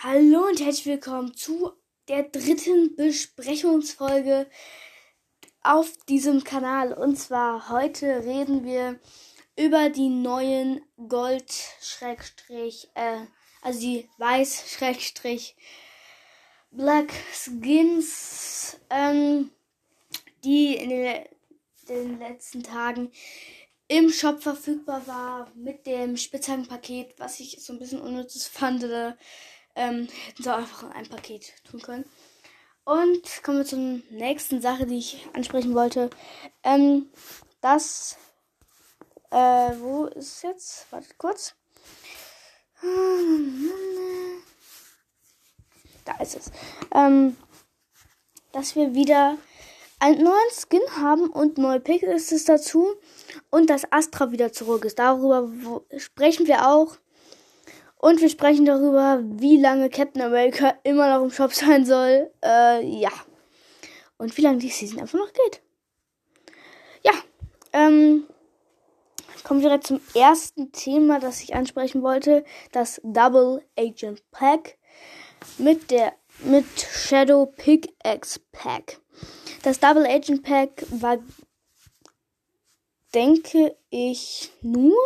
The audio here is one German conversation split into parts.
Hallo und herzlich willkommen zu der dritten Besprechungsfolge auf diesem Kanal. Und zwar heute reden wir über die neuen Gold Schrägstrich, äh, also die Weiß Schrägstrich Black Skins, ähm, die in den, den letzten Tagen im Shop verfügbar war mit dem Spitzhagenpaket, was ich so ein bisschen unnützes fand. Ähm, sie einfach ein Paket tun können. Und kommen wir zur nächsten Sache, die ich ansprechen wollte. Ähm, das, äh, wo ist es jetzt? Wartet kurz. Da ist es. Ähm, dass wir wieder einen neuen Skin haben und neue Pickaxes dazu und dass Astra wieder zurück ist. Darüber sprechen wir auch. Und wir sprechen darüber, wie lange Captain America immer noch im Shop sein soll. Äh, ja. Und wie lange die Season einfach noch geht. Ja. Ähm, kommen wir direkt zum ersten Thema, das ich ansprechen wollte. Das Double Agent Pack mit der mit Shadow Pickaxe Pack. Das Double Agent Pack war, denke ich, nur.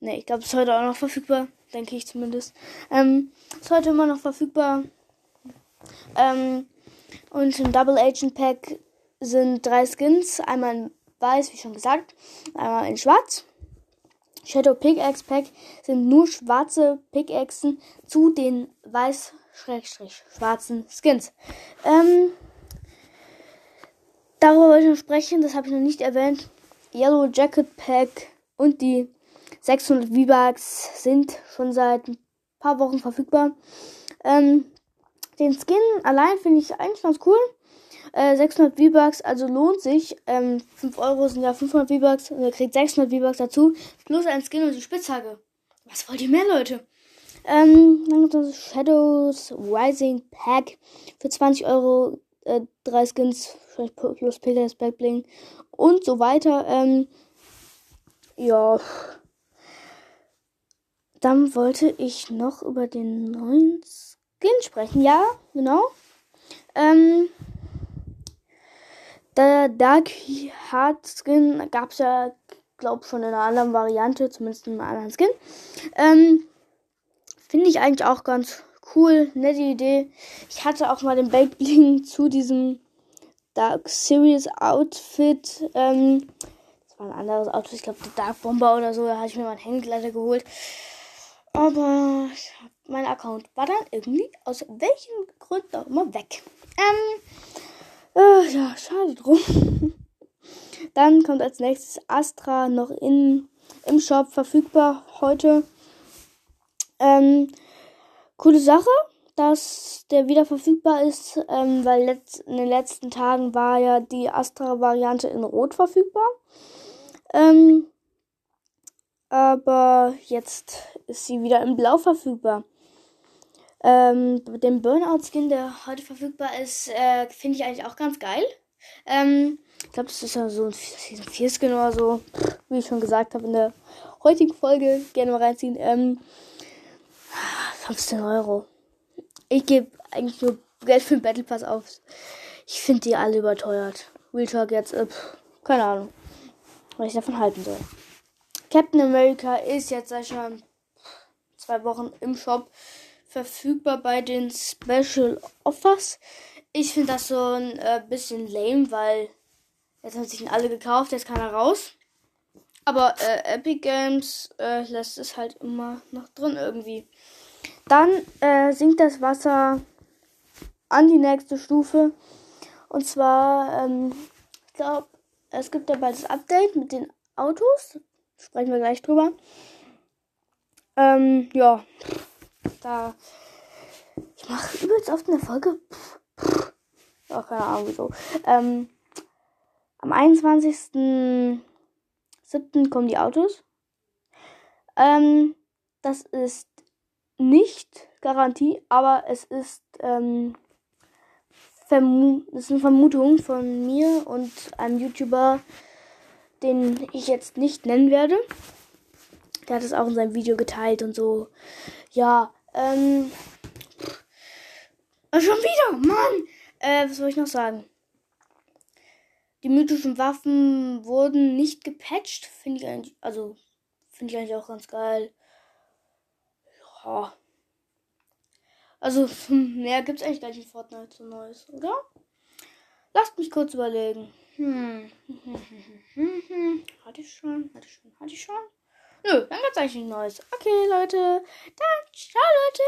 Ne, ich glaube, es ist heute auch noch verfügbar. Denke ich zumindest. Ähm, ist heute immer noch verfügbar. Ähm, und im Double Agent Pack sind drei Skins. Einmal in weiß, wie schon gesagt. Einmal in schwarz. Shadow Pickaxe Pack sind nur schwarze Pickaxen zu den weiß-schwarzen Skins. Ähm, Darüber wollte ich noch sprechen, das habe ich noch nicht erwähnt. Yellow Jacket Pack und die 600 V-Bucks sind schon seit ein paar Wochen verfügbar. Ähm, den Skin allein finde ich eigentlich ganz cool. Äh, 600 V-Bucks, also lohnt sich. Ähm, 5 Euro sind ja 500 V-Bucks und ihr kriegt 600 V-Bucks dazu. Plus ein Skin und die Spitzhacke. Was wollt ihr mehr, Leute? Ähm, dann gibt es Shadows Rising Pack für 20 Euro äh, drei Skins, plus Pegasus Backbling und so weiter. Ähm, ja. Dann wollte ich noch über den neuen Skin sprechen. Ja, genau. Ähm, der Dark Heart Skin gab es ja, glaube schon in einer anderen Variante, zumindest in einem anderen Skin. Ähm, Finde ich eigentlich auch ganz cool, nette Idee. Ich hatte auch mal den Backbling zu diesem Dark Series Outfit. Ähm, das war ein anderes Outfit, ich glaube der Dark Bomber oder so. Da hatte ich mir mal einen Hängegleiter geholt. Aber mein Account war dann irgendwie aus welchem Grund auch immer weg. Ähm, äh, ja, schade drum. Dann kommt als nächstes Astra noch in, im Shop verfügbar heute. Ähm, coole Sache, dass der wieder verfügbar ist, ähm, weil letzt, in den letzten Tagen war ja die Astra-Variante in Rot verfügbar. Ähm, aber jetzt ist sie wieder in Blau verfügbar. Ähm, den Burnout-Skin, der heute verfügbar ist, äh, finde ich eigentlich auch ganz geil. Ähm, ich glaube, das ist ja so ein Season 4 Skin oder so, wie ich schon gesagt habe in der heutigen Folge. Gerne mal reinziehen. Ähm, 15 Euro. Ich gebe eigentlich nur Geld für den Battle Pass auf. Ich finde die alle überteuert. Real Talk jetzt, äh, keine Ahnung, was ich davon halten soll. Captain America ist jetzt seit schon zwei Wochen im Shop verfügbar bei den Special Offers. Ich finde das so ein äh, bisschen lame, weil jetzt haben sich ihn alle gekauft, jetzt kann er raus. Aber äh, Epic Games äh, lässt es halt immer noch drin irgendwie. Dann äh, sinkt das Wasser an die nächste Stufe. Und zwar, ähm, ich glaube, es gibt ja bald das Update mit den Autos. Sprechen wir gleich drüber. Ähm, ja. Da. Ich mache übelst oft eine Folge. Ja, keine Ahnung wieso. Ähm, am 21.07. kommen die Autos. Ähm, das ist nicht Garantie, aber es ist, ähm, Vermu das ist eine Vermutung von mir und einem YouTuber, den ich jetzt nicht nennen werde. Der hat es auch in seinem Video geteilt und so. Ja, ähm, Oh, schon wieder, Mann! Äh, was soll ich noch sagen? Die mythischen Waffen wurden nicht gepatcht. Finde ich eigentlich, also, finde ich eigentlich auch ganz geil. Ja. Also, mehr gibt es eigentlich gar nicht in Fortnite so Neues, oder? Lasst mich kurz überlegen. Hm. Schon? Hatte ich schon? Hatte ich schon? Nö, dann gibt's eigentlich nichts Neues. Okay, Leute. Dann ciao, Leute.